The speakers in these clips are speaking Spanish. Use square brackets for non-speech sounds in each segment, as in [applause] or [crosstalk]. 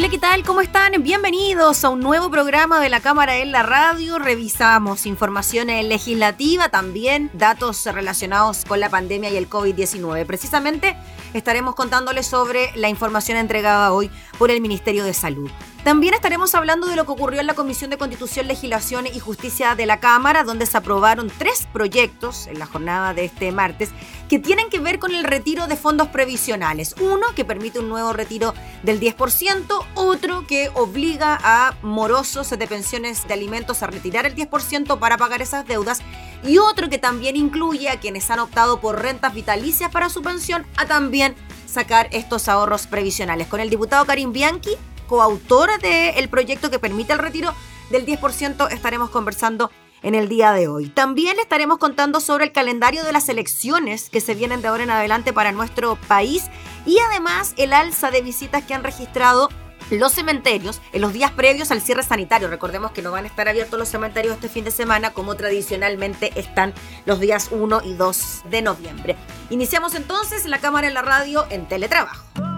Hola, ¿qué tal? ¿Cómo están? Bienvenidos a un nuevo programa de la Cámara en la Radio. Revisamos información legislativa, también datos relacionados con la pandemia y el COVID-19. Precisamente estaremos contándoles sobre la información entregada hoy por el Ministerio de Salud. También estaremos hablando de lo que ocurrió en la Comisión de Constitución, Legislación y Justicia de la Cámara, donde se aprobaron tres proyectos en la jornada de este martes que tienen que ver con el retiro de fondos previsionales. Uno que permite un nuevo retiro del 10%, otro que obliga a morosos de pensiones de alimentos a retirar el 10% para pagar esas deudas y otro que también incluye a quienes han optado por rentas vitalicias para su pensión a también sacar estos ahorros previsionales. Con el diputado Karim Bianchi coautora del proyecto que permite el retiro del 10%, estaremos conversando en el día de hoy. También estaremos contando sobre el calendario de las elecciones que se vienen de ahora en adelante para nuestro país y además el alza de visitas que han registrado los cementerios en los días previos al cierre sanitario. Recordemos que no van a estar abiertos los cementerios este fin de semana como tradicionalmente están los días 1 y 2 de noviembre. Iniciamos entonces la cámara en la radio en teletrabajo.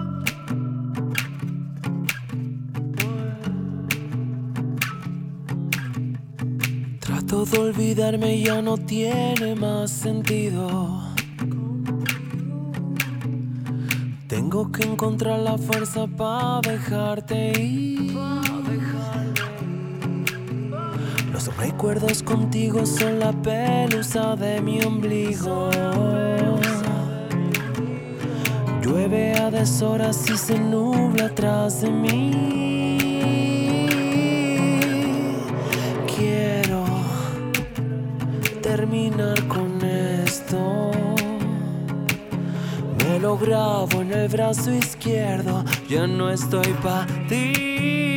Todo olvidarme ya no tiene más sentido. Tengo que encontrar la fuerza para dejarte ir. Los recuerdos contigo son la pelusa de mi ombligo. Llueve a deshoras y se nubla atrás de mí. Con esto. Me lo grabo en el brazo izquierdo, ya no estoy para ti.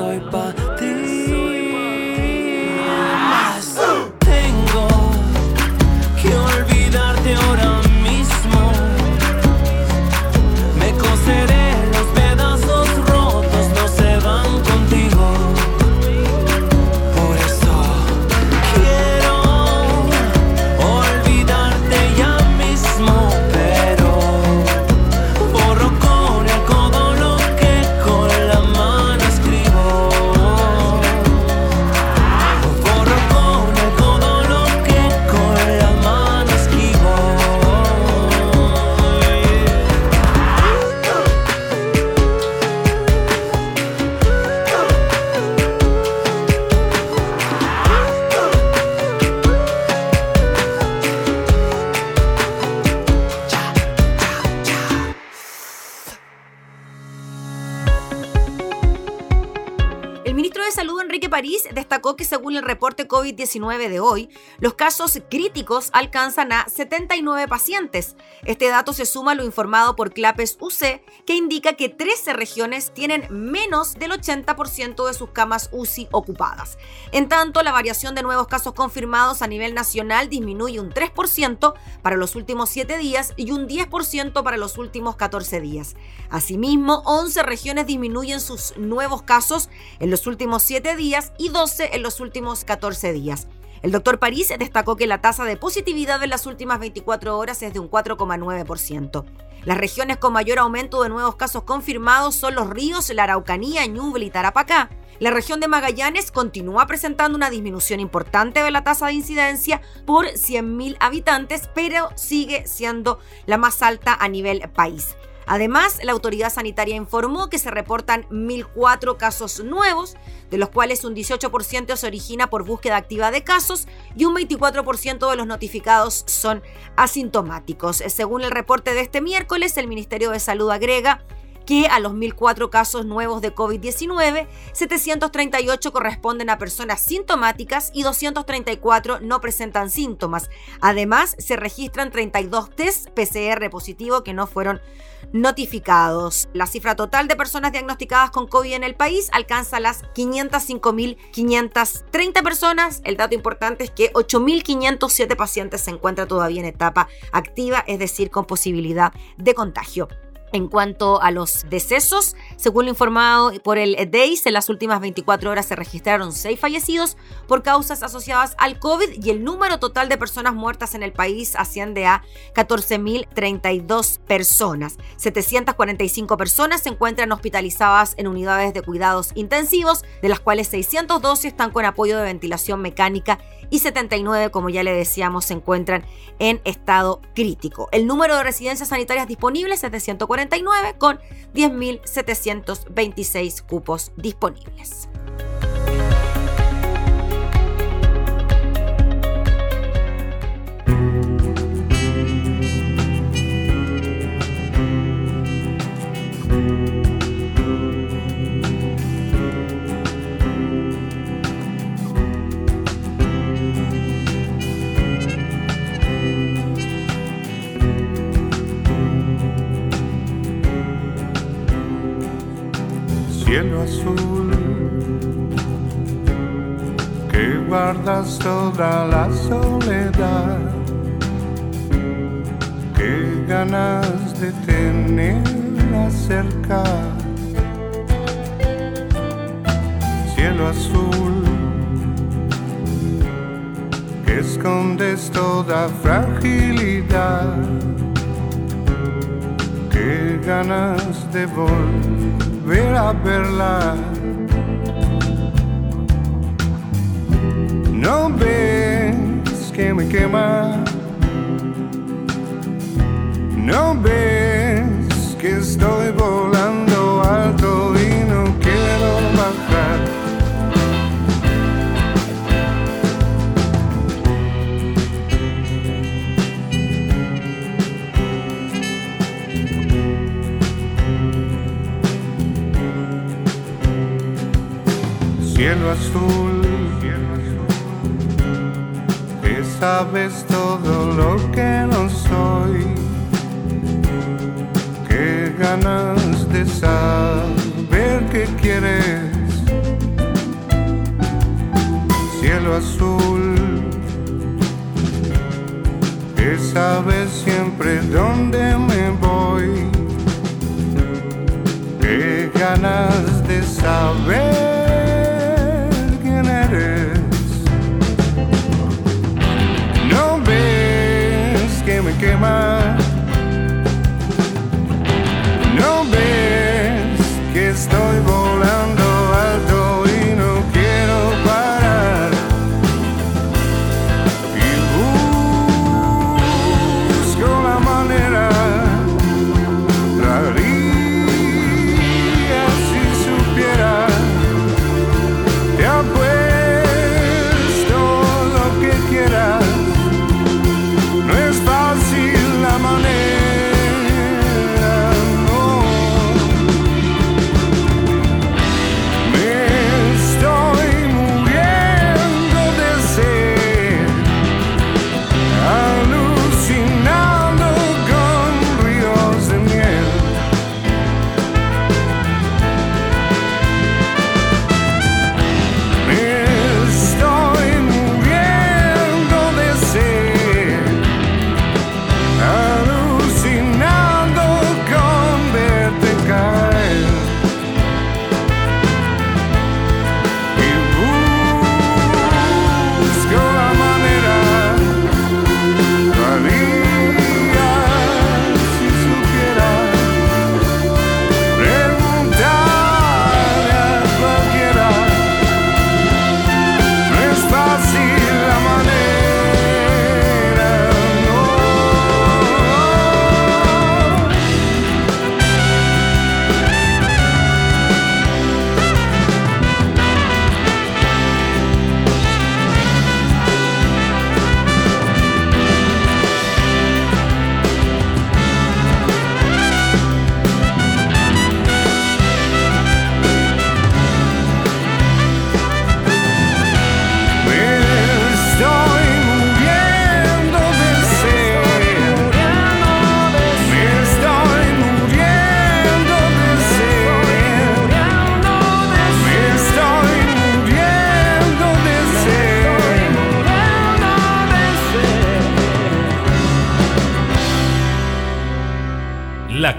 Ya no COVID-19 de hoy, los casos críticos alcanzan a 79 pacientes. Este dato se suma a lo informado por Clapes UC, indica que 13 regiones tienen menos del 80% de sus camas UCI ocupadas. En tanto, la variación de nuevos casos confirmados a nivel nacional disminuye un 3% para los últimos 7 días y un 10% para los últimos 14 días. Asimismo, 11 regiones disminuyen sus nuevos casos en los últimos 7 días y 12 en los últimos 14 días. El doctor París destacó que la tasa de positividad en las últimas 24 horas es de un 4,9%. Las regiones con mayor aumento de nuevos casos confirmados son los ríos, la Araucanía, Ñuble y Tarapacá. La región de Magallanes continúa presentando una disminución importante de la tasa de incidencia por 100.000 habitantes, pero sigue siendo la más alta a nivel país. Además, la autoridad sanitaria informó que se reportan 1.004 casos nuevos, de los cuales un 18% se origina por búsqueda activa de casos y un 24% de los notificados son asintomáticos. Según el reporte de este miércoles, el Ministerio de Salud agrega que a los 1.004 casos nuevos de COVID-19, 738 corresponden a personas sintomáticas y 234 no presentan síntomas. Además, se registran 32 test PCR positivo que no fueron notificados. La cifra total de personas diagnosticadas con COVID en el país alcanza las 505.530 personas. El dato importante es que 8.507 pacientes se encuentran todavía en etapa activa, es decir, con posibilidad de contagio. En cuanto a los decesos, según lo informado por el DEIS, en las últimas 24 horas se registraron 6 fallecidos por causas asociadas al COVID y el número total de personas muertas en el país asciende a 14.032 personas. 745 personas se encuentran hospitalizadas en unidades de cuidados intensivos, de las cuales 612 están con apoyo de ventilación mecánica y 79, como ya le decíamos, se encuentran en estado crítico. El número de residencias sanitarias disponibles es de 149 con 10.726 cupos disponibles. Cielo azul que guardas toda la soledad. Qué ganas de tenerla cerca. Cielo azul que escondes toda fragilidad. Qué ganas de volver volver a verla. No ves que me quema. No ves que estoy volando alto cielo azul, que sabes todo lo que no soy, qué ganas de saber qué quieres, cielo azul, que sabes siempre dónde me voy, qué ganas de saber dreamer. No, baby.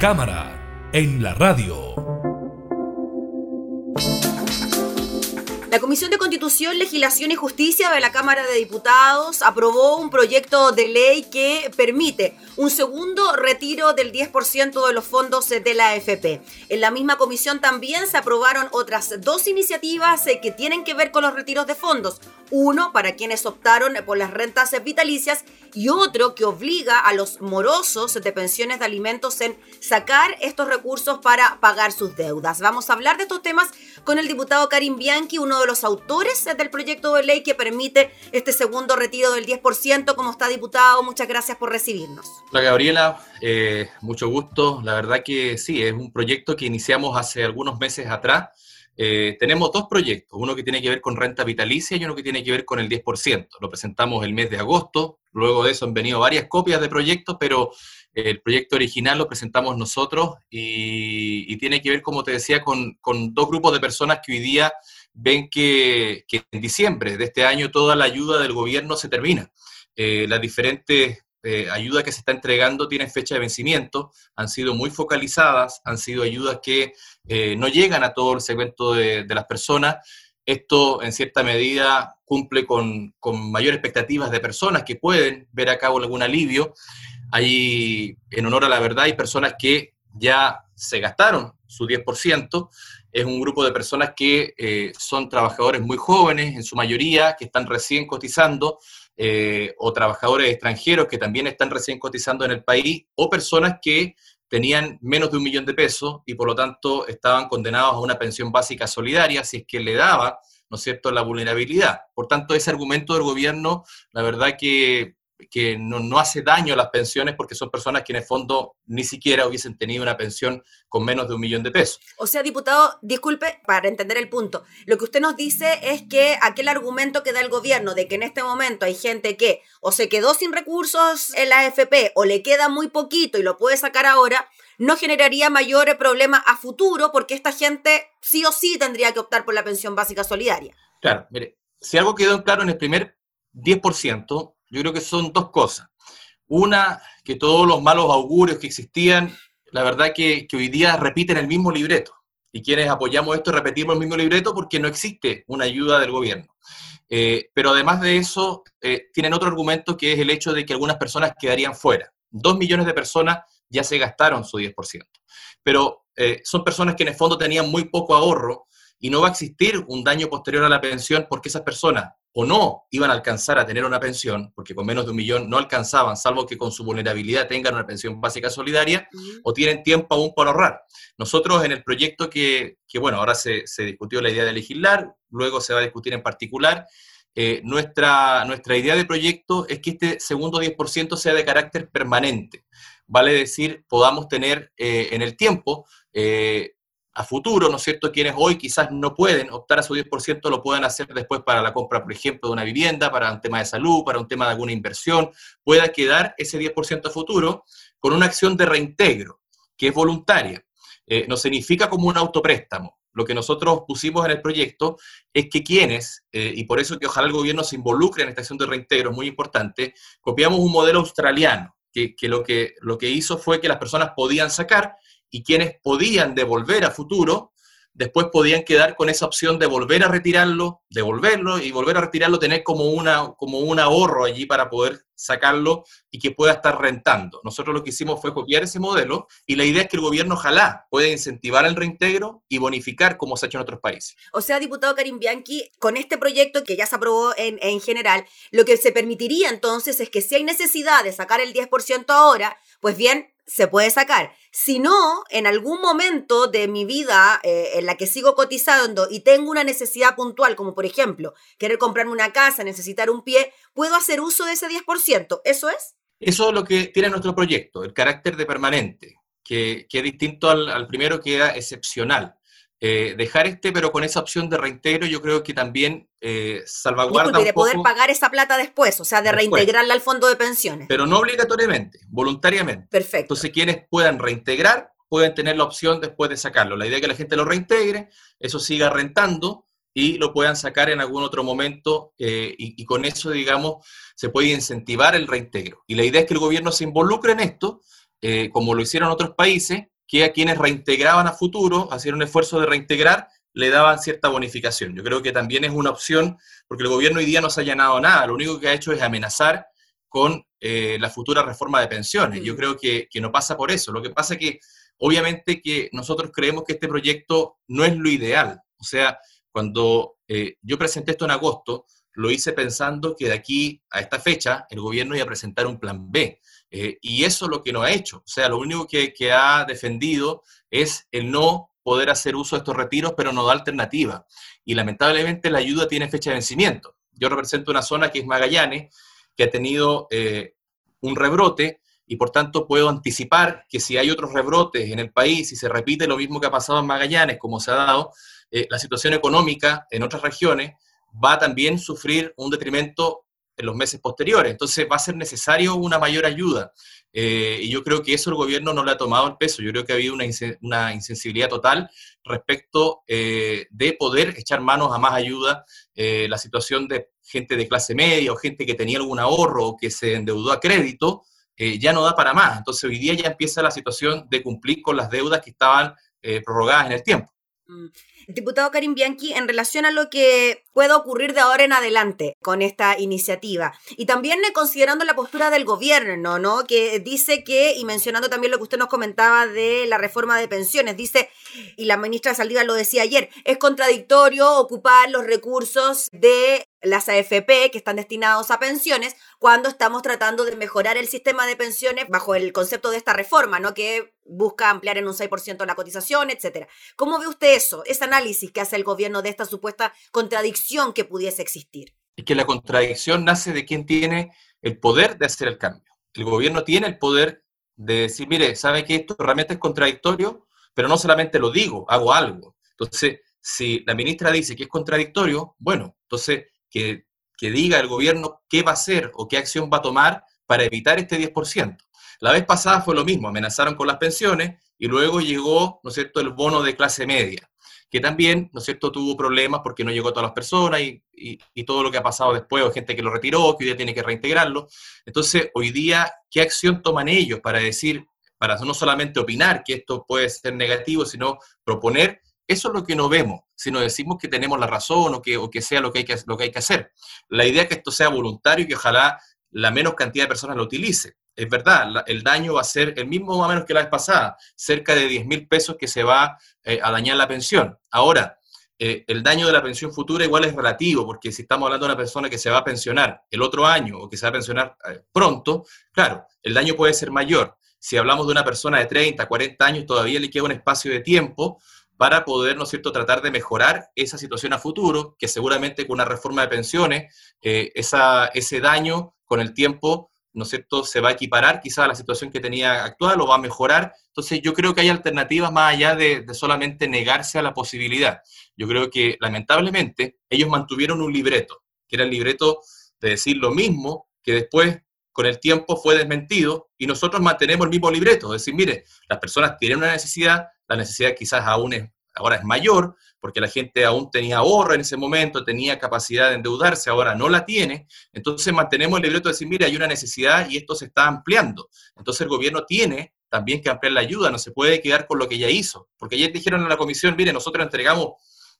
Cámara, en la radio. La Comisión de Constitución, Legislación y Justicia de la Cámara de Diputados aprobó un proyecto de ley que permite un segundo retiro del 10% de los fondos de la AFP. En la misma comisión también se aprobaron otras dos iniciativas eh, que tienen que ver con los retiros de fondos. Uno para quienes optaron por las rentas vitalicias y otro que obliga a los morosos de pensiones de alimentos en sacar estos recursos para pagar sus deudas. Vamos a hablar de estos temas con el diputado Karim Bianchi, uno de los autores del proyecto de ley que permite este segundo retiro del 10%. ¿Cómo está, diputado? Muchas gracias por recibirnos. Hola, Gabriela. Eh, mucho gusto. La verdad que sí, es un proyecto que iniciamos hace algunos meses atrás. Eh, tenemos dos proyectos, uno que tiene que ver con renta vitalicia y uno que tiene que ver con el 10%. Lo presentamos el mes de agosto, luego de eso han venido varias copias de proyectos, pero el proyecto original lo presentamos nosotros y, tiene que ver, como te decía, con, dos grupos de personas que hoy día ven que, en diciembre de este año toda la ayuda del gobierno se termina. Eh, las diferentes eh, ayudas que se está entregando tienen fecha de vencimiento, han sido muy focalizadas, han sido ayudas que eh, no llegan a todo el segmento de, las personas. Esto, en cierta medida, cumple con, con mayores expectativas de personas que pueden ver a cabo algún alivio. Hay, en honor a la verdad, hay personas que ya se gastaron su 10%. Es un grupo de personas que eh, son trabajadores muy jóvenes, en su mayoría, que están recién cotizando, eh, o trabajadores extranjeros que también están recién cotizando en el país, o personas que tenían menos de un millón de pesos y por lo tanto estaban condenados a una pensión básica solidaria si es que le daba, ¿no es cierto?, la vulnerabilidad. Por tanto, ese argumento del gobierno, la verdad que que no, hace daño a las pensiones porque son personas que en el fondo ni siquiera hubiesen tenido una pensión con menos de un millón de pesos. O sea, diputado, disculpe para entender el punto. Lo que usted nos dice es que aquel argumento que da el gobierno de que en este momento hay gente que o se quedó sin recursos en la AFP o le queda muy poquito y lo puede sacar ahora, no generaría mayor problema a futuro porque esta gente sí o sí tendría que optar por la pensión básica solidaria. Claro, mire, si algo quedó claro en el primer 10%, yo creo que son dos cosas. Una, que todos los malos augurios que existían, la verdad que, hoy día repiten el mismo libreto. Y quienes apoyamos esto repetimos el mismo libreto porque no existe una ayuda del gobierno. Eh, pero además de eso, eh, tienen otro argumento que es el hecho de que algunas personas quedarían fuera. Dos millones de personas ya se gastaron su 10%. Pero eh, son personas que en el fondo tenían muy poco ahorro y no va a existir un daño posterior a la pensión porque esas personas o no iban a alcanzar a tener una pensión, porque con menos de un millón no alcanzaban, salvo que con su vulnerabilidad tengan una pensión básica solidaria, o tienen tiempo aún para ahorrar. Nosotros en el proyecto que, bueno, ahora se, discutió la idea de legislar, luego se va a discutir en particular, eh, nuestra, nuestra idea de proyecto es que este segundo 10% sea de carácter permanente, vale decir, podamos tener eh, en el tiempo eh, a futuro, ¿no es cierto?, quienes hoy quizás no pueden optar a su 10%, lo puedan hacer después para la compra, por ejemplo, de una vivienda, para un tema de salud, para un tema de alguna inversión, pueda quedar ese 10% a futuro con una acción de reintegro, que es voluntaria. Eh, no significa como un autopréstamo. Lo que nosotros pusimos en el proyecto es que quienes, eh, y por eso que ojalá el gobierno se involucre en esta acción de reintegro, muy importante, copiamos un modelo australiano, que, lo que lo que hizo fue que las personas podían sacar y quienes podían devolver a futuro, después podían quedar con esa opción de volver a retirarlo, devolverlo y volver a retirarlo, tener como, una, como un ahorro allí para poder sacarlo y que pueda estar rentando. Nosotros lo que hicimos fue copiar ese modelo y la idea es que el gobierno ojalá pueda incentivar el reintegro y bonificar como se ha hecho en otros países. O sea, diputado Karim Bianchi, con este proyecto que ya se aprobó en, en general, lo que se permitiría entonces es que si hay necesidad de sacar el 10% ahora, pues bien, se puede sacar. Si no, en algún momento de mi vida eh, en la que sigo cotizando y tengo una necesidad puntual, como por ejemplo querer comprarme una casa, necesitar un pie, puedo hacer uso de ese 10%. ¿Eso es? Eso es lo que tiene nuestro proyecto, el carácter de permanente, que, que es distinto al, al primero que era excepcional. Eh, dejar este, pero con esa opción de reintegro, yo creo que también eh, salvaguarda. y de poder pagar esa plata después, o sea, de reintegrarla al fondo de pensiones. Pero no obligatoriamente, voluntariamente. Perfecto. Entonces, quienes puedan reintegrar, pueden tener la opción después de sacarlo. La idea es que la gente lo reintegre, eso siga rentando y lo puedan sacar en algún otro momento eh, y, y, con eso, digamos, se puede incentivar el reintegro. Y la idea es que el gobierno se involucre en esto, como lo hicieron otros países, que a quienes reintegraban a futuro, hacían un esfuerzo de reintegrar, le daban cierta bonificación. Yo creo que también es una opción, porque el gobierno hoy día no se ha llenado nada, lo único que ha hecho es amenazar con eh, la futura reforma de pensiones. Yo mm. creo que, que, no pasa por eso. Lo que pasa es que obviamente que nosotros creemos que este proyecto no es lo ideal. O sea, cuando eh, yo presenté esto en agosto, lo hice pensando que de aquí a esta fecha el gobierno iba a presentar un plan B. Eh, y eso es lo que no ha hecho. O sea, lo único que, que ha defendido es el no poder hacer uso de estos retiros, pero no da alternativa. Y lamentablemente la ayuda tiene fecha de vencimiento. Yo represento una zona que es Magallanes, que ha tenido eh, un rebrote y por tanto puedo anticipar que si hay otros rebrotes en el país y se repite lo mismo que ha pasado en Magallanes, como se ha dado, eh, la situación económica en otras regiones va a también sufrir un detrimento en los meses posteriores. Entonces va a ser necesario una mayor ayuda. Eh, y yo creo que eso el gobierno no le ha tomado el peso. Yo creo que ha habido una, insensibilidad total respecto eh, de poder echar manos a más ayuda. Eh, la situación de gente de clase media o gente que tenía algún ahorro o que se endeudó a crédito ya no da para más. Entonces hoy día ya empieza la situación de cumplir con las deudas que estaban prorrogadas en el tiempo. Mm. Diputado Karim Bianchi, en relación a lo que pueda ocurrir de ahora en adelante con esta iniciativa, y también considerando la postura del gobierno, ¿no? Que dice que, y mencionando también lo que usted nos comentaba de la reforma de pensiones, dice, y la ministra Saldívar lo decía ayer, es contradictorio ocupar los recursos de las AFP que están destinados a pensiones cuando estamos tratando de mejorar el sistema de pensiones bajo el concepto de esta reforma, ¿no? Que busca ampliar en un 6% la cotización, etcétera. ¿Cómo ve usted eso, ese análisis que hace el gobierno de esta supuesta contradicción que pudiese existir? Es que la contradicción nace de quien tiene el poder de hacer el cambio. El gobierno tiene el poder de decir, mire, ¿sabe que esto realmente es contradictorio? Pero no solamente lo digo, hago algo. Entonces, si la ministra dice que es contradictorio, bueno, entonces que, diga el gobierno qué va a hacer o qué acción va a tomar para evitar este 10%. La vez pasada fue lo mismo, amenazaron con las pensiones y luego llegó, ¿no es cierto?, el bono de clase media, que también, ¿no es cierto?, tuvo problemas porque no llegó a todas las personas y, y, todo lo que ha pasado después, o gente que lo retiró, que hoy día tiene que reintegrarlo. Entonces, hoy día, ¿qué acción toman ellos para decir, para no solamente opinar que esto puede ser negativo, sino proponer eso es lo que no vemos, si no decimos que tenemos la razón o que, o que sea lo que, hay que, lo que hay que hacer. La idea es que esto sea voluntario y que ojalá la menos cantidad de personas lo utilice. Es verdad, el daño va a ser el mismo más o menos que la vez pasada, cerca de 10 mil pesos que se va eh, a dañar la pensión. Ahora, eh, el daño de la pensión futura igual es relativo, porque si estamos hablando de una persona que se va a pensionar el otro año o que se va a pensionar eh, pronto, claro, el daño puede ser mayor. Si hablamos de una persona de 30, 40 años, todavía le queda un espacio de tiempo para poder, ¿no cierto?, tratar de mejorar esa situación a futuro, que seguramente con una reforma de pensiones, eh, ese daño con el tiempo, ¿no cierto?, se va a equiparar quizás a la situación que tenía actual o va a mejorar. Entonces yo creo que hay alternativas más allá de, de solamente negarse a la posibilidad. Yo creo que lamentablemente ellos mantuvieron un libreto, que era el libreto de decir lo mismo, que después con el tiempo fue desmentido y nosotros mantenemos el mismo libreto, es decir, mire, las personas tienen una necesidad, la necesidad quizás aún es, ahora es mayor, porque la gente aún tenía ahorro en ese momento, tenía capacidad de endeudarse, ahora no la tiene, entonces mantenemos el libreto de decir, mire, hay una necesidad y esto se está ampliando. Entonces el gobierno tiene también que ampliar la ayuda, no se puede quedar con lo que ya hizo, porque ayer dijeron en la comisión, mire, nosotros entregamos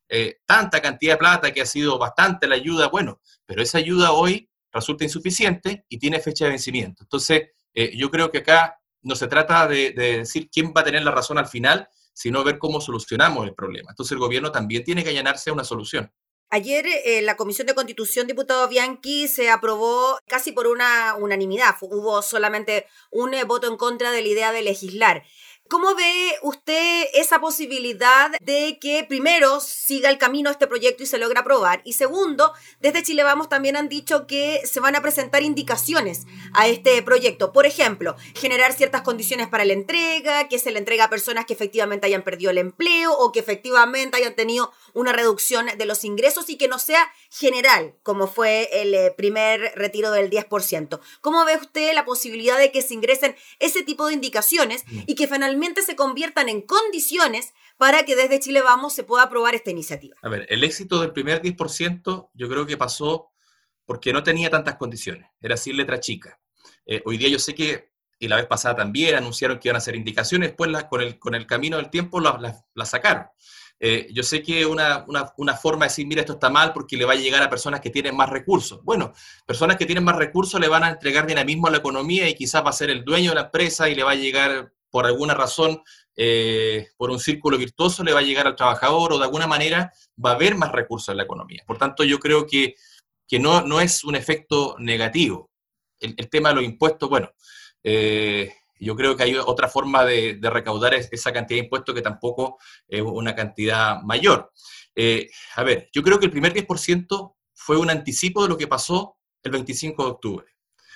eh, tanta cantidad de plata que ha sido bastante la ayuda, bueno, pero esa ayuda hoy resulta insuficiente y tiene fecha de vencimiento. Entonces, eh, yo creo que acá no se trata de, decir quién va a tener la razón al final, sino ver cómo solucionamos el problema. Entonces el gobierno también tiene que allanarse a una solución. Ayer eh, la Comisión de Constitución, diputado Bianchi, se aprobó casi por una unanimidad. Hubo solamente un eh, voto en contra de la idea de legislar. ¿Cómo ve usted esa posibilidad de que primero siga el camino este proyecto y se logra aprobar? Y segundo, desde Chile Vamos también han dicho que se van a presentar indicaciones a este proyecto. Por ejemplo, generar ciertas condiciones para la entrega, que se le entrega a personas que efectivamente hayan perdido el empleo o que efectivamente hayan tenido una reducción de los ingresos y que no sea general, como fue el eh, primer retiro del 10%. ¿Cómo ve usted la posibilidad de que se ingresen ese tipo de indicaciones mm. y que finalmente se conviertan en condiciones para que desde Chile Vamos se pueda aprobar esta iniciativa. A ver, el éxito del primer 10% yo creo que pasó porque no tenía tantas condiciones, era sin letra chica. Eh, hoy día yo sé que y la vez pasada también anunciaron que iban a hacer indicaciones, después con, el, con el camino del tiempo las la, sacaron. Eh, yo sé que una, una, una, forma de decir, mira, esto está mal porque le va a llegar a personas que tienen más recursos. Bueno, personas que tienen más recursos le van a entregar dinamismo a la economía y quizás va a ser el dueño de la empresa y le va a llegar por alguna razón, eh, por un círculo virtuoso, le va a llegar al trabajador o de alguna manera va a haber más recursos en la economía. Por tanto, yo creo que, que no, no es un efecto negativo. El, tema de los impuestos, bueno, eh, yo creo que hay otra forma de, recaudar esa cantidad de impuestos que tampoco es una cantidad mayor. Eh, a ver, yo creo que el primer 10% fue un anticipo de lo que pasó el 25 de octubre,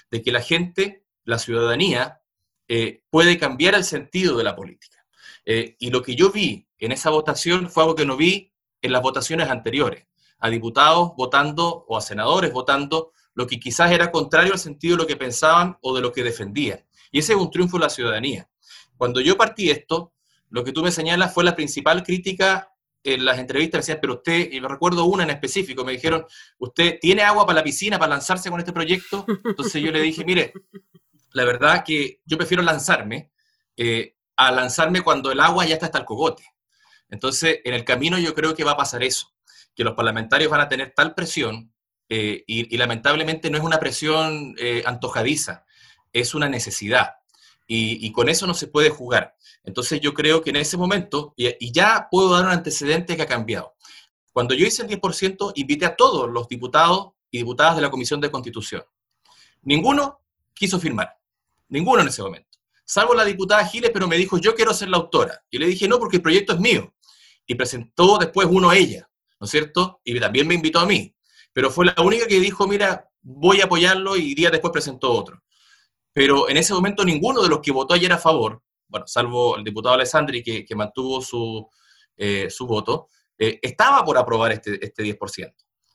de que la gente, la ciudadanía, eh, puede cambiar el sentido de la política. y lo que yo vi en esa votación fue algo que no vi en las votaciones anteriores, a diputados votando o a senadores votando lo que quizás era contrario al sentido de lo que pensaban o de lo que defendían. Y ese es un triunfo de la ciudadanía. Cuando yo partí esto, lo que tú me señalas fue la principal crítica en las entrevistas. Me decían, pero usted, y me recuerdo una en específico, me dijeron, ¿usted tiene agua para la piscina para lanzarse con este proyecto? Entonces yo le dije, mire, la verdad que yo prefiero lanzarme eh, a lanzarme cuando el agua ya está hasta el cogote. Entonces, en el camino yo creo que va a pasar eso, que los parlamentarios van a tener tal presión eh, y, lamentablemente no es una presión eh, antojadiza, es una necesidad. Y, con eso no se puede jugar. Entonces yo creo que en ese momento, y, ya puedo dar un antecedente que ha cambiado. Cuando yo hice el 10%, invité a todos los diputados y diputadas de la Comisión de Constitución. Ninguno quiso firmar, ninguno en ese momento. Salvo la diputada Giles, pero me dijo, yo quiero ser la autora. Y le dije, no, porque el proyecto es mío. Y presentó después uno a ella, ¿no es cierto? Y también me invitó a mí pero fue la única que dijo, mira, voy a apoyarlo y días después presentó otro. Pero en ese momento ninguno de los que votó ayer a favor, bueno, salvo el diputado Alessandri que, que mantuvo su, eh, su voto, eh, estaba por aprobar este, este 10%.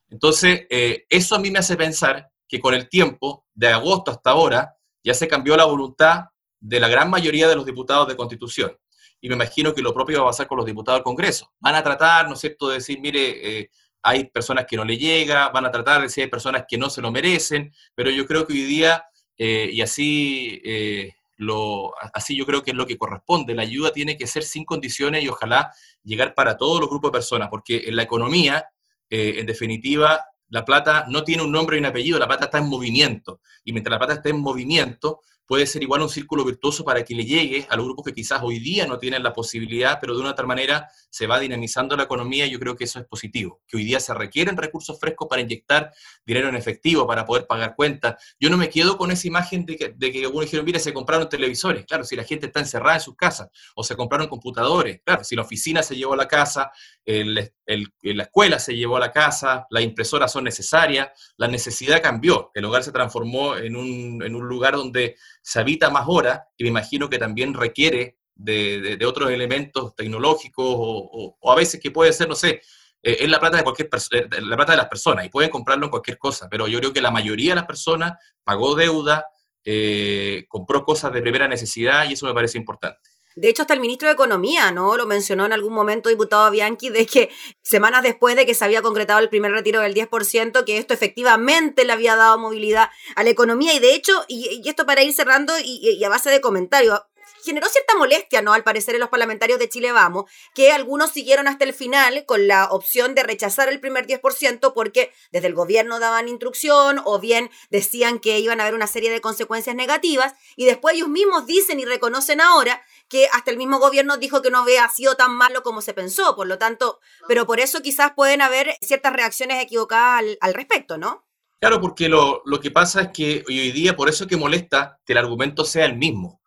Entonces, eh, eso a mí me hace pensar que con el tiempo, de agosto hasta ahora, ya se cambió la voluntad de la gran mayoría de los diputados de Constitución. Y me imagino que lo propio va a pasar con los diputados del Congreso. Van a tratar, ¿no es cierto?, de decir, mire, hay personas que no le llega, van a tratar de decir hay personas que no se lo merecen, pero yo creo que hoy día, eh, y así, eh, lo, así yo creo que es lo que corresponde, la ayuda tiene que ser sin condiciones y ojalá llegar para todos los grupos de personas, porque en la economía, eh, en definitiva, la plata no tiene un nombre y un apellido, la plata está en movimiento, y mientras la plata esté en movimiento, puede ser igual un círculo virtuoso para que le llegue a los grupos que quizás hoy día no tienen la posibilidad, pero de una tal manera se va dinamizando la economía y yo creo que eso es positivo, que hoy día se requieren recursos frescos para inyectar dinero en efectivo, para poder pagar cuentas. Yo no me quedo con esa imagen de que, de que algunos dijeron, mire, se compraron televisores, claro, si la gente está encerrada en sus casas, o se compraron computadores, claro, si la oficina se llevó a la casa, la escuela se llevó a la casa, las impresoras son necesarias, la necesidad cambió, el hogar se transformó en un, en un lugar donde se habita más horas y me imagino que también requiere de, otros elementos tecnológicos o, a veces que puede ser, no sé, eh, es la plata de cualquier eh, la plata de las personas y pueden comprarlo en cualquier cosa, pero yo creo que la mayoría de las personas pagó deuda, eh, compró cosas de primera necesidad y eso me parece importante. De hecho, hasta el ministro de Economía, ¿no? Lo mencionó en algún momento, diputado Bianchi, de que semanas después de que se había concretado el primer retiro del 10%, que esto efectivamente le había dado movilidad a la economía. Y de hecho, y, esto para ir cerrando y, a base de comentarios, generó cierta molestia, ¿no? Al parecer en los parlamentarios de Chile Vamos, que algunos siguieron hasta el final con la opción de rechazar el primer 10% porque desde el gobierno daban instrucción o bien decían que iban a haber una serie de consecuencias negativas y después ellos mismos dicen y reconocen ahora que hasta el mismo gobierno dijo que no había sido tan malo como se pensó, por lo tanto, pero por eso quizás pueden haber ciertas reacciones equivocadas al, respecto, ¿no? Claro, porque lo, lo, que pasa es que hoy día, por eso es que molesta que el argumento sea el mismo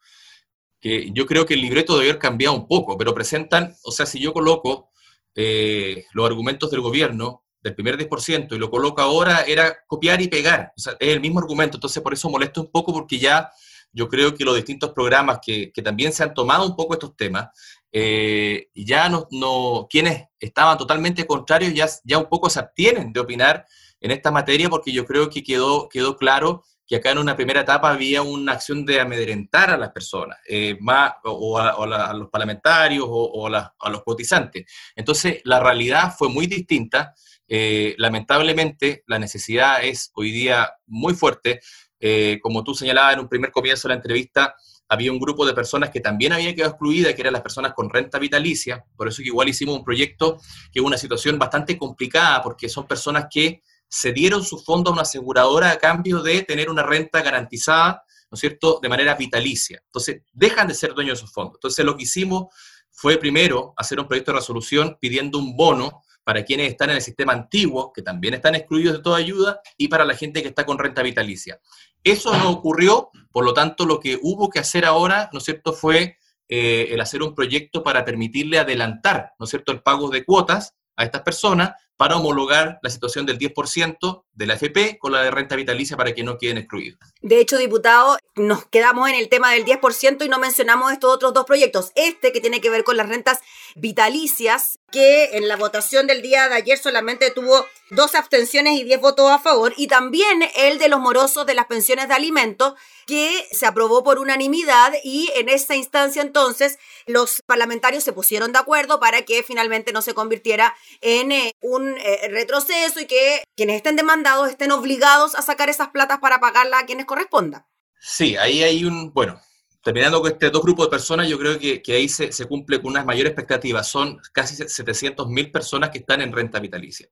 que yo creo que el libreto debe haber cambiado un poco, pero presentan, o sea, si yo coloco eh, los argumentos del gobierno del primer 10% y lo coloco ahora, era copiar y pegar, o sea, es el mismo argumento, entonces por eso molesto un poco porque ya yo creo que los distintos programas que, también se han tomado un poco estos temas, eh, ya no, no, quienes estaban totalmente contrarios ya, ya un poco se abstienen de opinar en esta materia porque yo creo que quedó, quedó claro que acá en una primera etapa había una acción de amedrentar a las personas, eh, más, o, a, los parlamentarios o, a, los cotizantes. Entonces, la realidad fue muy distinta. Eh, lamentablemente, la necesidad es hoy día muy fuerte. Eh, como tú señalabas en un primer comienzo de la entrevista, había un grupo de personas que también había quedado excluida, que eran las personas con renta vitalicia, por eso que igual hicimos un proyecto que es una situación bastante complicada, porque son personas que cedieron su fondo a una aseguradora a cambio de tener una renta garantizada, ¿no es cierto?, de manera vitalicia. Entonces, dejan de ser dueños de sus fondos. Entonces, lo que hicimos fue primero hacer un proyecto de resolución pidiendo un bono para quienes están en el sistema antiguo, que también están excluidos de toda ayuda, y para la gente que está con renta vitalicia. Eso no ocurrió, por lo tanto, lo que hubo que hacer ahora, ¿no es cierto?, fue eh, el hacer un proyecto para permitirle adelantar, ¿no es cierto?, el pago de cuotas a estas personas para homologar la situación del 10% de la FP con la de renta vitalicia para que no queden excluidos. De hecho, diputado, nos quedamos en el tema del 10% y no mencionamos estos otros dos proyectos. Este que tiene que ver con las rentas vitalicias, que en la votación del día de ayer solamente tuvo dos abstenciones y 10 votos a favor, y también el de los morosos de las pensiones de alimentos, que se aprobó por unanimidad y en esta instancia entonces los parlamentarios se pusieron de acuerdo para que finalmente no se convirtiera en eh, un eh, retroceso y que quienes estén demandados estén obligados a sacar esas platas para pagarla a quienes corresponda. Sí, ahí hay un, bueno, terminando con este dos grupos de personas, yo creo que, ahí se, cumple con unas mayores expectativas. Son casi 700.000 personas que están en renta vitalicia,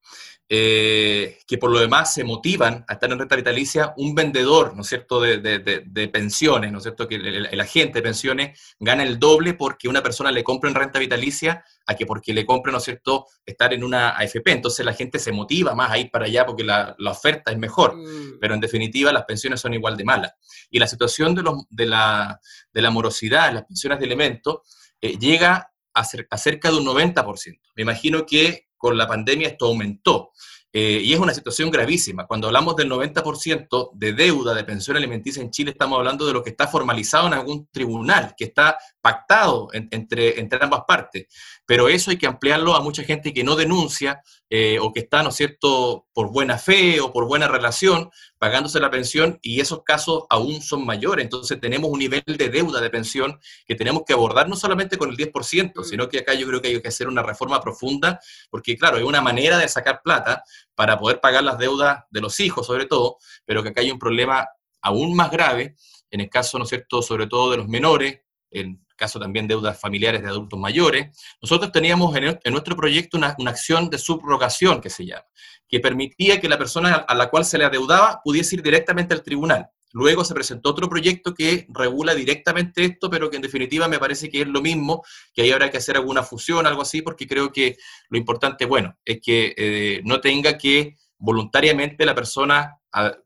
eh, que por lo demás se motivan a estar en renta vitalicia. Un vendedor, ¿no es cierto?, de, pensiones, ¿no es cierto?, que el, agente de pensiones gana el doble porque una persona le compra en renta vitalicia a que porque le compre, ¿no es cierto?, estar en una AFP. Entonces la gente se motiva más a ir para allá porque la, oferta es mejor. Mm. Pero en definitiva las pensiones son igual de malas. Y la situación de, los, de la de la morosidad en las pensiones de elementos eh, llega a, a, cerca de un 90%. Me imagino que con la pandemia esto aumentó. Eh, y es una situación gravísima. Cuando hablamos del 90% de deuda de pensión alimenticia en Chile, estamos hablando de lo que está formalizado en algún tribunal, que está pactado entre, entre ambas partes. Pero eso hay que ampliarlo a mucha gente que no denuncia eh, o que está, ¿no es cierto?, por buena fe o por buena relación, pagándose la pensión y esos casos aún son mayores. Entonces tenemos un nivel de deuda de pensión que tenemos que abordar no solamente con el 10%, mm. sino que acá yo creo que hay que hacer una reforma profunda, porque claro, hay una manera de sacar plata para poder pagar las deudas de los hijos sobre todo, pero que acá hay un problema aún más grave, en el caso, ¿no es cierto?, sobre todo de los menores, en caso también deudas familiares de adultos mayores. Nosotros teníamos en, nuestro proyecto una, acción de subrogación que se llama, que permitía que la persona a la cual se le adeudaba pudiese ir directamente al tribunal. Luego se presentó otro proyecto que regula directamente esto, pero que en definitiva me parece que es lo mismo, que ahí habrá que hacer alguna fusión, algo así, porque creo que lo importante, bueno, es que eh, no tenga que voluntariamente la persona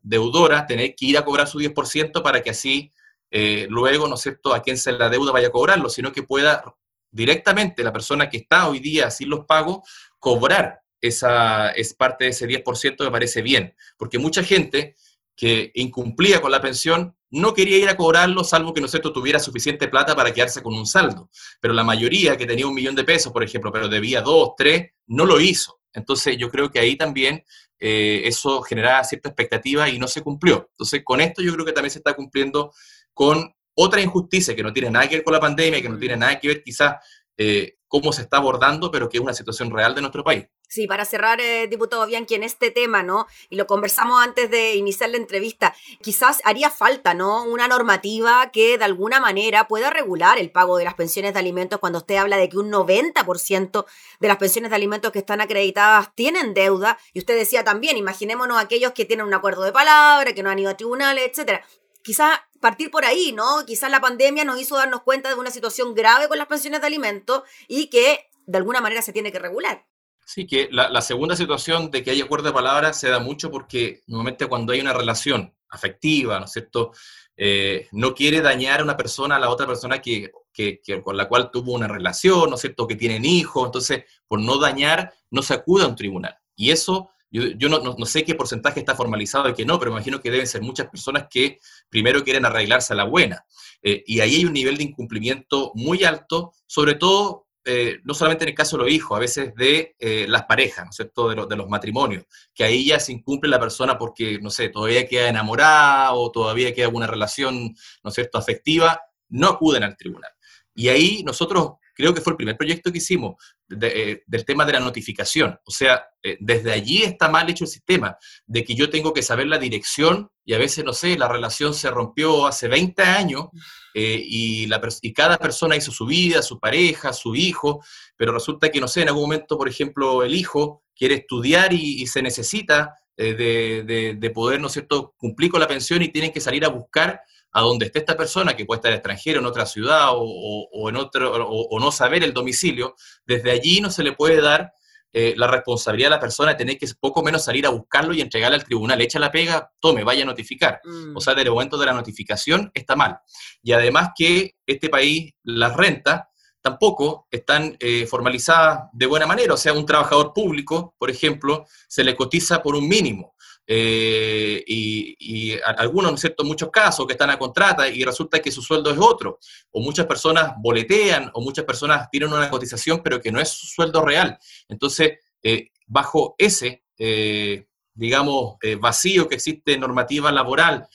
deudora tener que ir a cobrar su 10% para que así eh, luego, ¿no es cierto?, a quien se la deuda vaya a cobrarlo, sino que pueda directamente la persona que está hoy día sin los pagos cobrar esa es parte de ese 10% me parece bien, porque mucha gente que incumplía con la pensión no quería ir a cobrarlo, salvo que no sé, tuviera suficiente plata para quedarse con un saldo. Pero la mayoría que tenía un millón de pesos, por ejemplo, pero debía dos, tres, no lo hizo. Entonces yo creo que ahí también eh, eso generaba cierta expectativa y no se cumplió. Entonces con esto yo creo que también se está cumpliendo con otra injusticia que no tiene nada que ver con la pandemia, que no tiene nada que ver quizás eh, cómo se está abordando, pero que es una situación real de nuestro país. Sí, para cerrar, eh, diputado Bianchi, en este tema, ¿no? Y lo conversamos antes de iniciar la entrevista, quizás haría falta, ¿no? Una normativa que de alguna manera pueda regular el pago de las pensiones de alimentos cuando usted habla de que un 90% de las pensiones de alimentos que están acreditadas tienen deuda. Y usted decía también, imaginémonos aquellos que tienen un acuerdo de palabra, que no han ido a tribunales, etcétera. Quizás partir por ahí, ¿no? Quizás la pandemia nos hizo darnos cuenta de una situación grave con las pensiones de alimentos y que de alguna manera se tiene que regular. Sí, que la, segunda situación de que hay acuerdo de palabras se da mucho porque normalmente cuando hay una relación afectiva, ¿no es cierto? Eh, no quiere dañar a una persona a la otra persona que, que, con la cual tuvo una relación, ¿no es cierto? Que tienen hijos, entonces por no dañar no se acude a un tribunal. Y eso yo, no, sé qué porcentaje está formalizado y qué no, pero imagino que deben ser muchas personas que primero quieren arreglarse a la buena. Eh, y ahí hay un nivel de incumplimiento muy alto, sobre todo, eh, no solamente en el caso de los hijos, a veces de eh, las parejas, ¿no es cierto?, de, de, los matrimonios, que ahí ya se incumple la persona porque, no sé, todavía queda enamorada o todavía queda alguna relación, ¿no es cierto?, afectiva, no acuden al tribunal. Y ahí nosotros creo que fue el primer proyecto que hicimos, eh, del tema de la notificación. O sea, eh, desde allí está mal hecho el sistema, de que yo tengo que saber la dirección y a veces, no sé, la relación se rompió hace 20 años eh, y, la, y cada persona hizo su vida, su pareja, su hijo, pero resulta que, no sé, en algún momento, por ejemplo, el hijo quiere estudiar y, se necesita de, de, poder, ¿no es cierto?, cumplir con la pensión y tienen que salir a buscar a donde esté esta persona, que puede estar extranjero, en otra ciudad o, en otro, o, no saber el domicilio, desde allí no se le puede dar eh, la responsabilidad a la persona de tener que poco menos salir a buscarlo y entregarle al tribunal. Echa la pega, tome, vaya a notificar. Mm. O sea, desde el momento de la notificación está mal. Y además que este país, las rentas, tampoco están eh, formalizadas de buena manera. O sea, un trabajador público, por ejemplo, se le cotiza por un mínimo. Eh, y, algunos, ¿no es cierto?, muchos casos que están a contrata y resulta que su sueldo es otro, o muchas personas boletean, o muchas personas tienen una cotización, pero que no es su sueldo real. Entonces, eh, bajo ese, eh, digamos, vacío que existe en normativa laboral,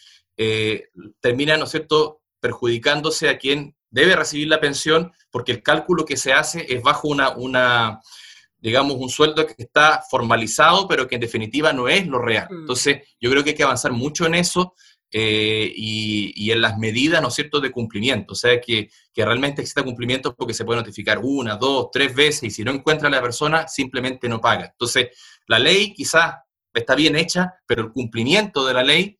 termina, ¿no es cierto?, perjudicándose a quien debe recibir la pensión, porque el cálculo que se hace es bajo una, una digamos, un sueldo que está formalizado, pero que en definitiva no es lo real. Mm. Entonces, yo creo que hay que avanzar mucho en eso eh, y, en las medidas, ¿no es cierto?, de cumplimiento. O sea, que, que, realmente exista cumplimiento porque se puede notificar una, dos, tres veces y si no encuentra a la persona, simplemente no paga. Entonces, la ley quizás está bien hecha, pero el cumplimiento de la ley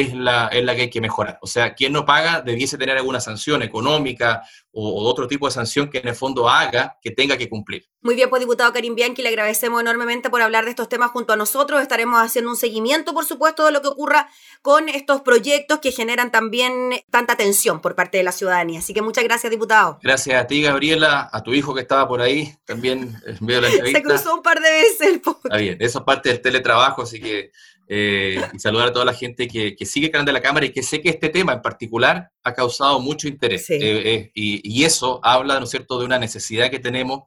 es la, es la que hay que mejorar. O sea, quien no paga debiese tener alguna sanción económica o, otro tipo de sanción que en el fondo haga que tenga que cumplir. Muy bien, pues diputado Karim Bianchi, le agradecemos enormemente por hablar de estos temas junto a nosotros. Estaremos haciendo un seguimiento, por supuesto, de lo que ocurra con estos proyectos que generan también tanta atención por parte de la ciudadanía. Así que muchas gracias, diputado. Gracias a ti, Gabriela, a tu hijo que estaba por ahí, también en medio de la [laughs] entrevista. Se cruzó un par de veces el Está bien, eso es parte del teletrabajo, así que eh, y saludar a toda la gente que, sigue el canal de la Cámara y que sé que este tema en particular ha causado mucho interés. Eh, eh, y, eso habla, ¿no es cierto?, de una necesidad que tenemos,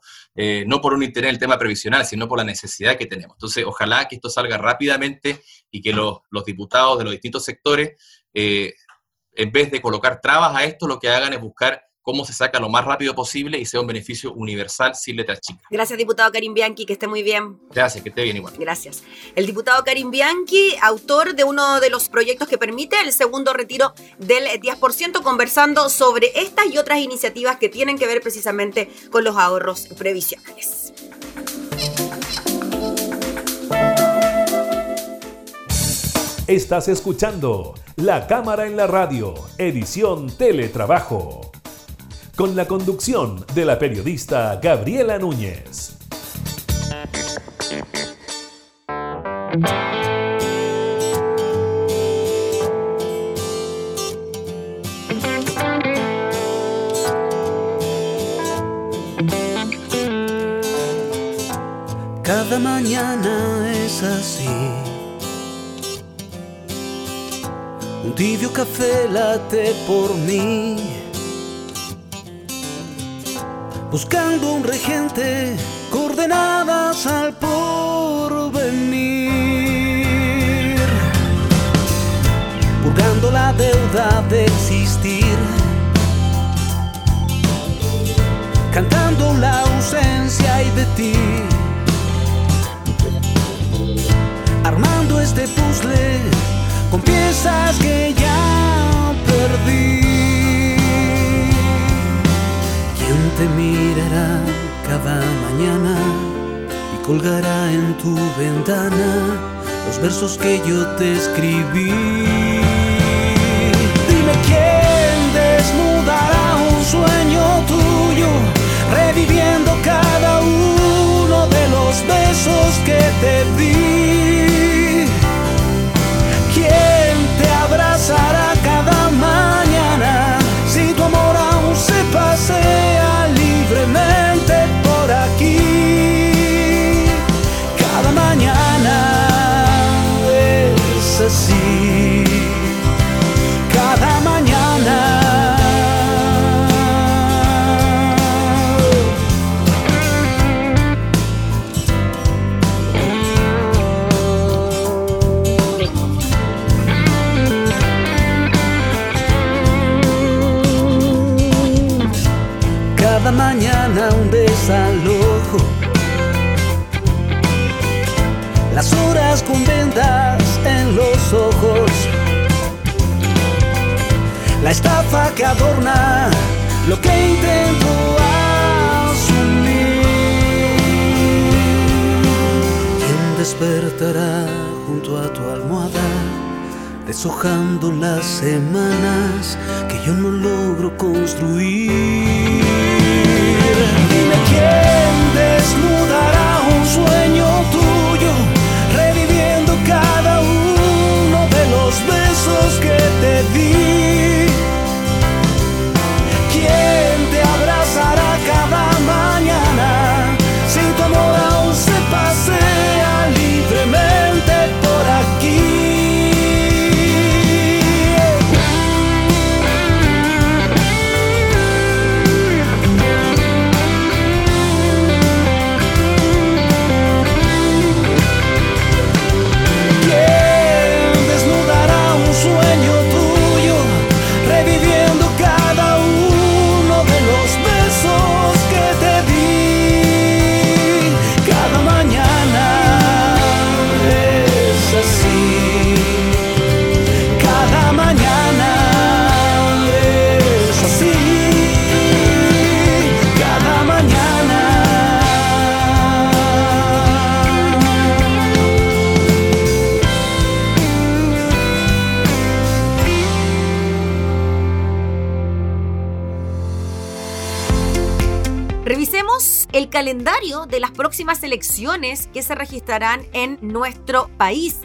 no por un interés en el tema previsional, sino por la necesidad que tenemos. Entonces, ojalá que esto salga rápidamente y que los, los diputados de los distintos sectores, en vez de colocar trabas a esto, lo que hagan es buscar cómo se saca lo más rápido posible y sea un beneficio universal sin letras chicas. Gracias, diputado Karim Bianchi, que esté muy bien. Gracias, que esté bien igual. Gracias. El diputado Karim Bianchi, autor de uno de los proyectos que permite el segundo retiro del 10%, conversando sobre estas y otras iniciativas que tienen que ver precisamente con los ahorros previsionales. Estás escuchando La Cámara en la Radio, edición Teletrabajo con la conducción de la periodista Gabriela Núñez. Cada mañana es así. Un tibio café late por mí buscando un regente, coordenadas al porvenir, purgando la deuda de existir, cantando la ausencia y de ti, armando este puzzle con piezas que ya perdí te mirará cada mañana y colgará en tu ventana los versos que yo te escribí. Dime quién desnudará un sueño tuyo, reviviendo cada uno de los besos que te di. Junto a tu almohada? deshojando las semanas que yo no logro construir. Calendario de las próximas elecciones que se registrarán en nuestro país.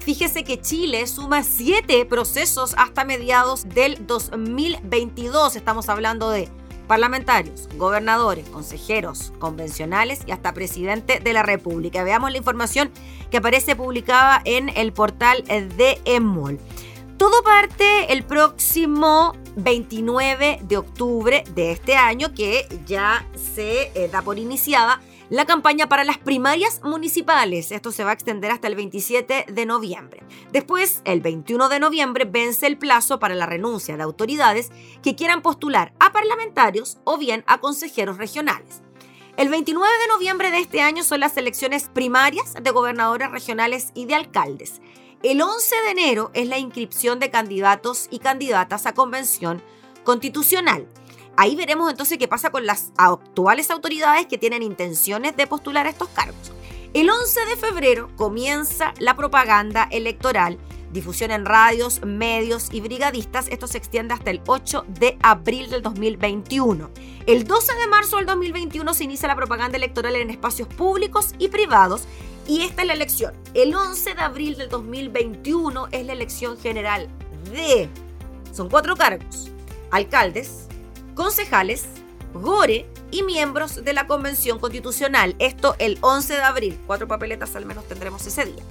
Fíjese que Chile suma siete procesos hasta mediados del 2022. Estamos hablando de parlamentarios, gobernadores, consejeros, convencionales y hasta presidente de la República. Veamos la información que aparece publicada en el portal de EMOL. Todo parte el próximo 29 de octubre de este año, que ya se eh, da por iniciada la campaña para las primarias municipales. Esto se va a extender hasta el 27 de noviembre. Después, el 21 de noviembre, vence el plazo para la renuncia de autoridades que quieran postular a parlamentarios o bien a consejeros regionales. El 29 de noviembre de este año son las elecciones primarias de gobernadores regionales y de alcaldes. El 11 de enero es la inscripción de candidatos y candidatas a convención constitucional. Ahí veremos entonces qué pasa con las actuales autoridades que tienen intenciones de postular a estos cargos. El 11 de febrero comienza la propaganda electoral, difusión en radios, medios y brigadistas. Esto se extiende hasta el 8 de abril del 2021. El 12 de marzo del 2021 se inicia la propaganda electoral en espacios públicos y privados y esta es la elección. El 11 de abril del 2021 es la elección general de... Son cuatro cargos. Alcaldes, concejales, gore y miembros de la Convención Constitucional. Esto el 11 de abril. Cuatro papeletas al menos tendremos ese día.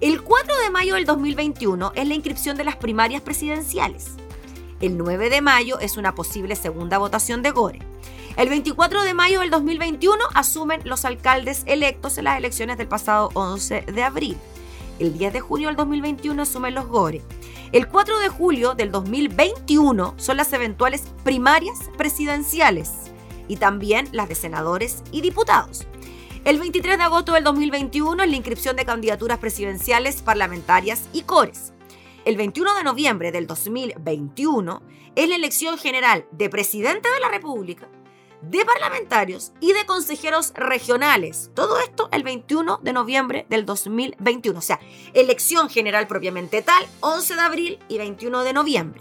El 4 de mayo del 2021 es la inscripción de las primarias presidenciales. El 9 de mayo es una posible segunda votación de Gore. El 24 de mayo del 2021 asumen los alcaldes electos en las elecciones del pasado 11 de abril. El 10 de junio del 2021 asumen los Gore. El 4 de julio del 2021 son las eventuales primarias presidenciales y también las de senadores y diputados. El 23 de agosto del 2021 es la inscripción de candidaturas presidenciales, parlamentarias y cores. El 21 de noviembre del 2021 es la elección general de presidente de la República, de parlamentarios y de consejeros regionales. Todo esto el 21 de noviembre del 2021. O sea, elección general propiamente tal, 11 de abril y 21 de noviembre.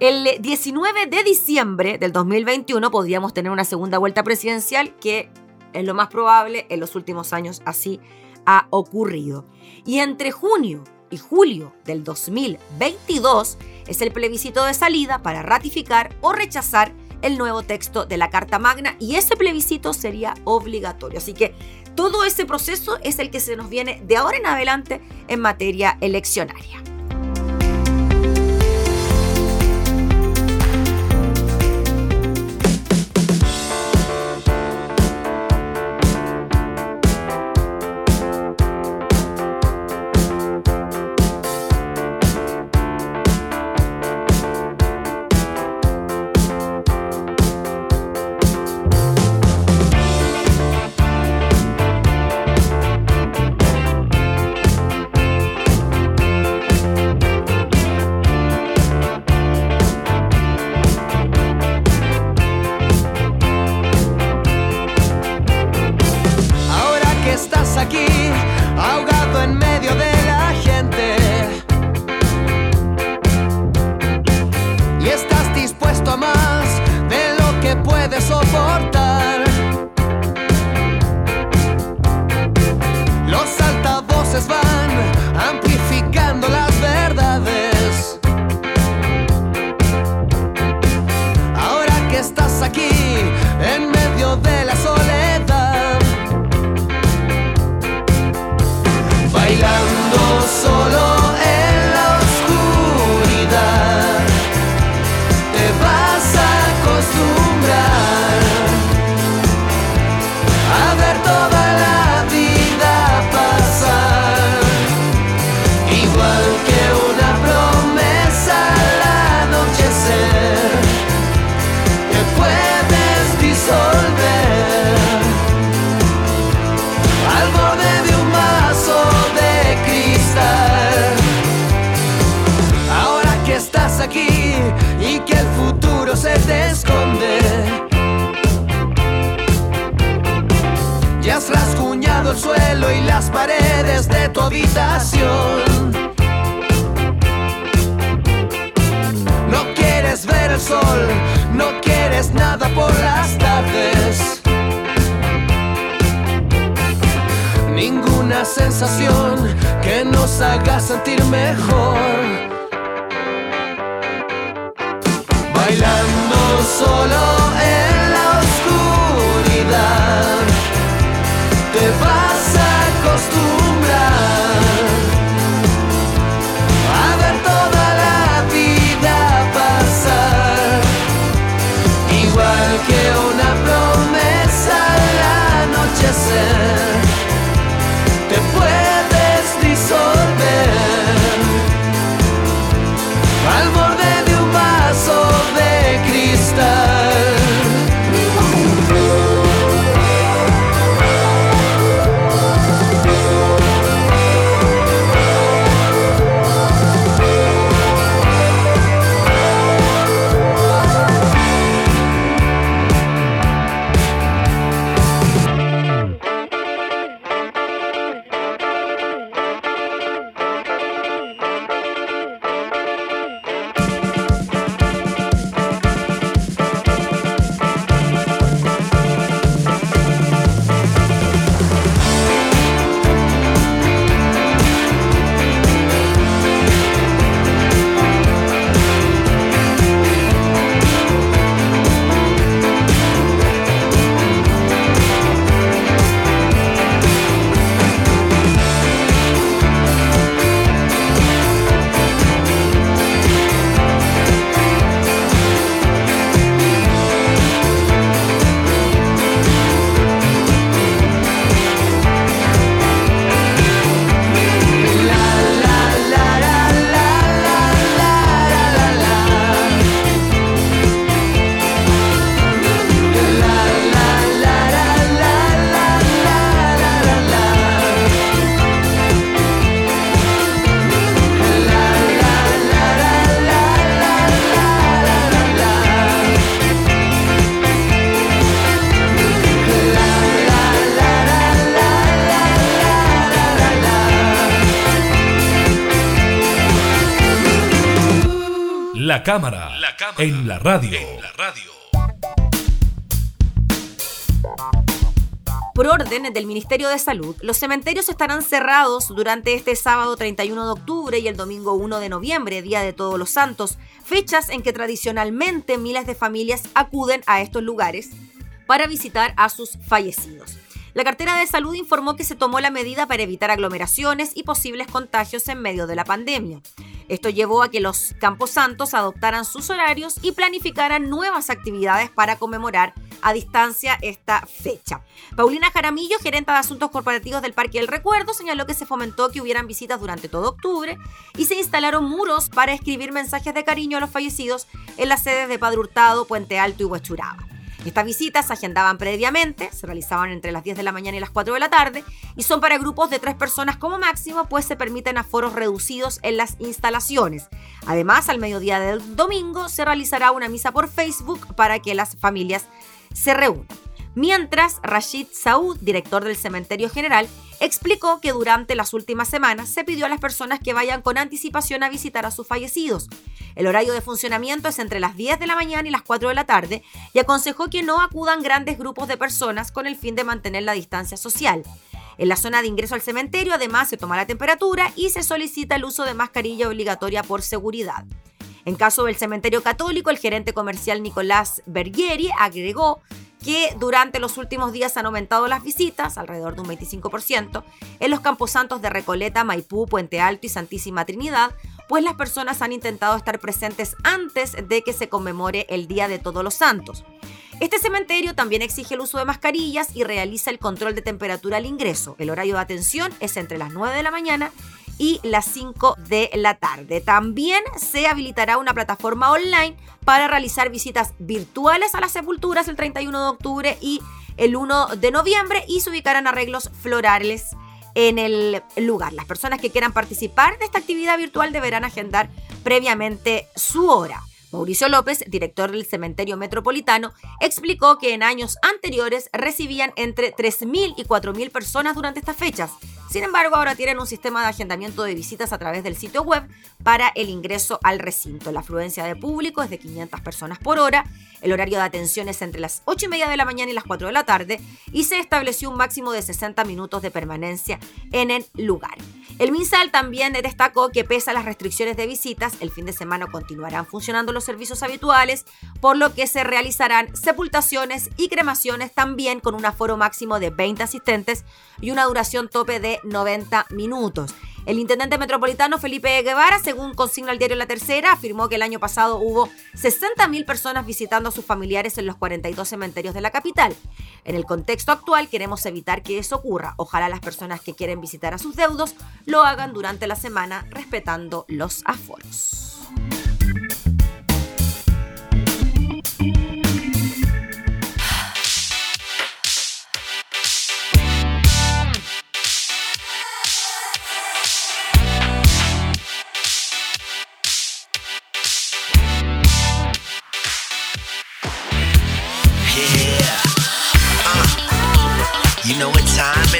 El 19 de diciembre del 2021 podríamos tener una segunda vuelta presidencial que es lo más probable en los últimos años así ha ocurrido. Y entre junio y julio del 2022 es el plebiscito de salida para ratificar o rechazar el nuevo texto de la Carta Magna y ese plebiscito sería obligatorio. Así que todo ese proceso es el que se nos viene de ahora en adelante en materia eleccionaria. Sensación. No quieres ver el sol, no quieres nada por las tardes. Ninguna sensación que nos haga sentir mejor. Bailando solo en la oscuridad, te vas a La cámara, en la radio. Por orden del Ministerio de Salud, los cementerios estarán cerrados durante este sábado 31 de octubre y el domingo 1 de noviembre, Día de Todos los Santos, fechas en que tradicionalmente miles de familias acuden a estos lugares para visitar a sus fallecidos. La cartera de salud informó que se tomó la medida para evitar aglomeraciones y posibles contagios en medio de la pandemia. Esto llevó a que los Campos Santos adoptaran sus horarios y planificaran nuevas actividades para conmemorar a distancia esta fecha. Paulina Jaramillo, gerente de Asuntos Corporativos del Parque del Recuerdo, señaló que se fomentó que hubieran visitas durante todo octubre y se instalaron muros para escribir mensajes de cariño a los fallecidos en las sedes de Padre Hurtado, Puente Alto y Huachuraba. Estas visitas se agendaban previamente, se realizaban entre las 10 de la mañana y las 4 de la tarde y son para grupos de tres personas como máximo, pues se permiten aforos reducidos en las instalaciones. Además, al mediodía del domingo se realizará una misa por Facebook para que las familias se reúnan. Mientras, Rashid Saud, director del Cementerio General, explicó que durante las últimas semanas se pidió a las personas que vayan con anticipación a visitar a sus fallecidos. El horario de funcionamiento es entre las 10 de la mañana y las 4 de la tarde y aconsejó que no acudan grandes grupos de personas con el fin de mantener la distancia social. En la zona de ingreso al cementerio además se toma la temperatura y se solicita el uso de mascarilla obligatoria por seguridad. En caso del cementerio católico, el gerente comercial Nicolás Bergieri agregó que durante los últimos días han aumentado las visitas, alrededor de un 25%, en los camposantos de Recoleta, Maipú, Puente Alto y Santísima Trinidad, pues las personas han intentado estar presentes antes de que se conmemore el Día de Todos los Santos. Este cementerio también exige el uso de mascarillas y realiza el control de temperatura al ingreso. El horario de atención es entre las 9 de la mañana y las 5 de la tarde. También se habilitará una plataforma online para realizar visitas virtuales a las sepulturas el 31 de octubre y el 1 de noviembre y se ubicarán arreglos florales en el lugar. Las personas que quieran participar de esta actividad virtual deberán agendar previamente su hora. Mauricio López, director del Cementerio Metropolitano, explicó que en años anteriores recibían entre 3.000 y 4.000 personas durante estas fechas. Sin embargo, ahora tienen un sistema de agendamiento de visitas a través del sitio web para el ingreso al recinto. La afluencia de público es de 500 personas por hora, el horario de atención es entre las 8 y media de la mañana y las 4 de la tarde y se estableció un máximo de 60 minutos de permanencia en el lugar. El MinSal también destacó que pese a las restricciones de visitas, el fin de semana continuarán funcionando los servicios habituales, por lo que se realizarán sepultaciones y cremaciones también con un aforo máximo de 20 asistentes y una duración tope de 90 minutos. El intendente metropolitano Felipe Guevara, según consigna el diario La Tercera, afirmó que el año pasado hubo 60.000 personas visitando a sus familiares en los 42 cementerios de la capital. En el contexto actual queremos evitar que eso ocurra. Ojalá las personas que quieren visitar a sus deudos lo hagan durante la semana respetando los aforos.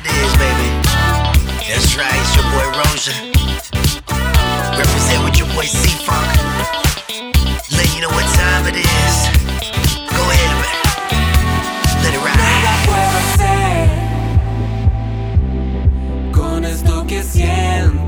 it is, baby. That's right, it's your boy Rosa. Represent with your boy C Funk. Let you know what time it is. Go ahead, baby. Let it ride. Con esto que siento.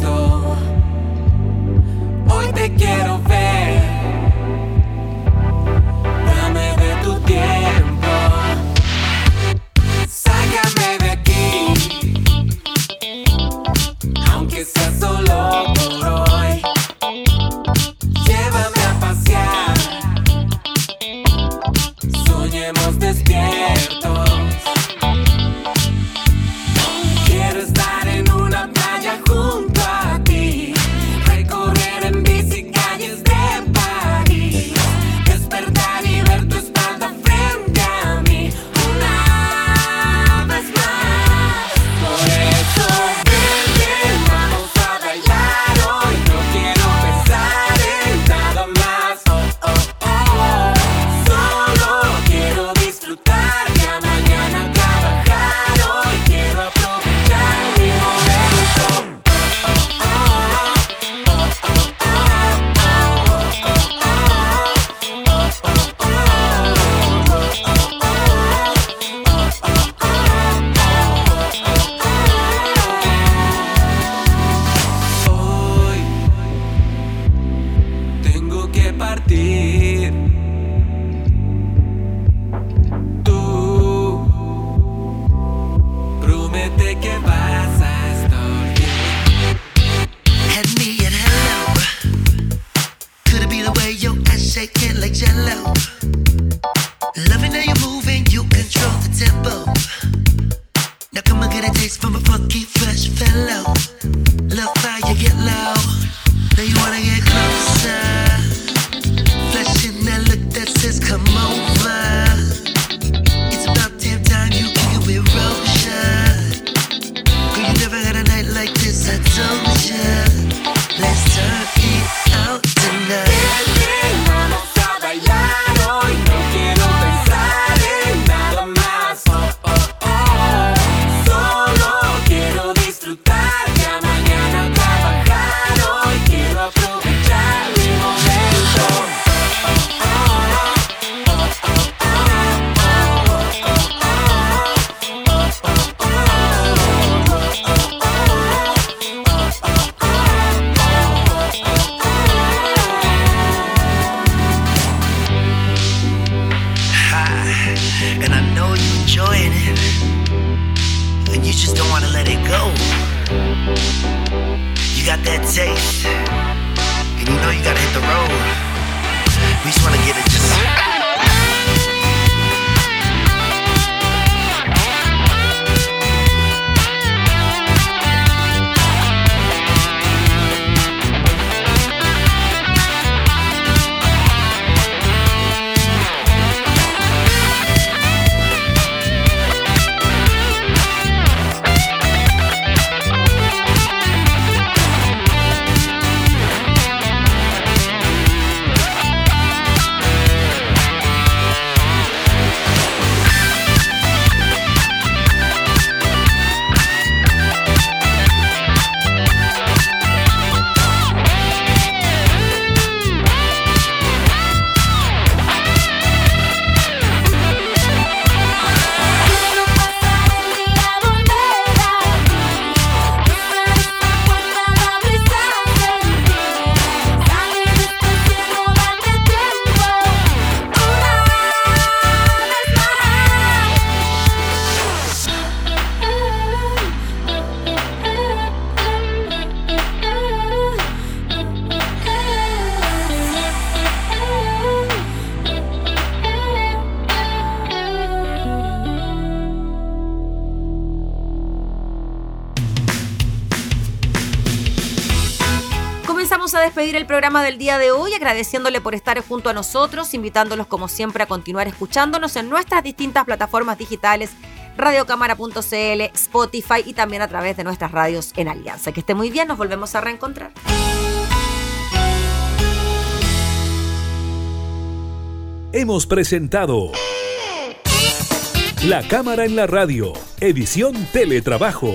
Programa del día de hoy agradeciéndole por estar junto a nosotros, invitándolos como siempre a continuar escuchándonos en nuestras distintas plataformas digitales radiocámara.cl, Spotify y también a través de nuestras radios en Alianza. Que esté muy bien, nos volvemos a reencontrar. Hemos presentado La Cámara en la Radio, edición Teletrabajo.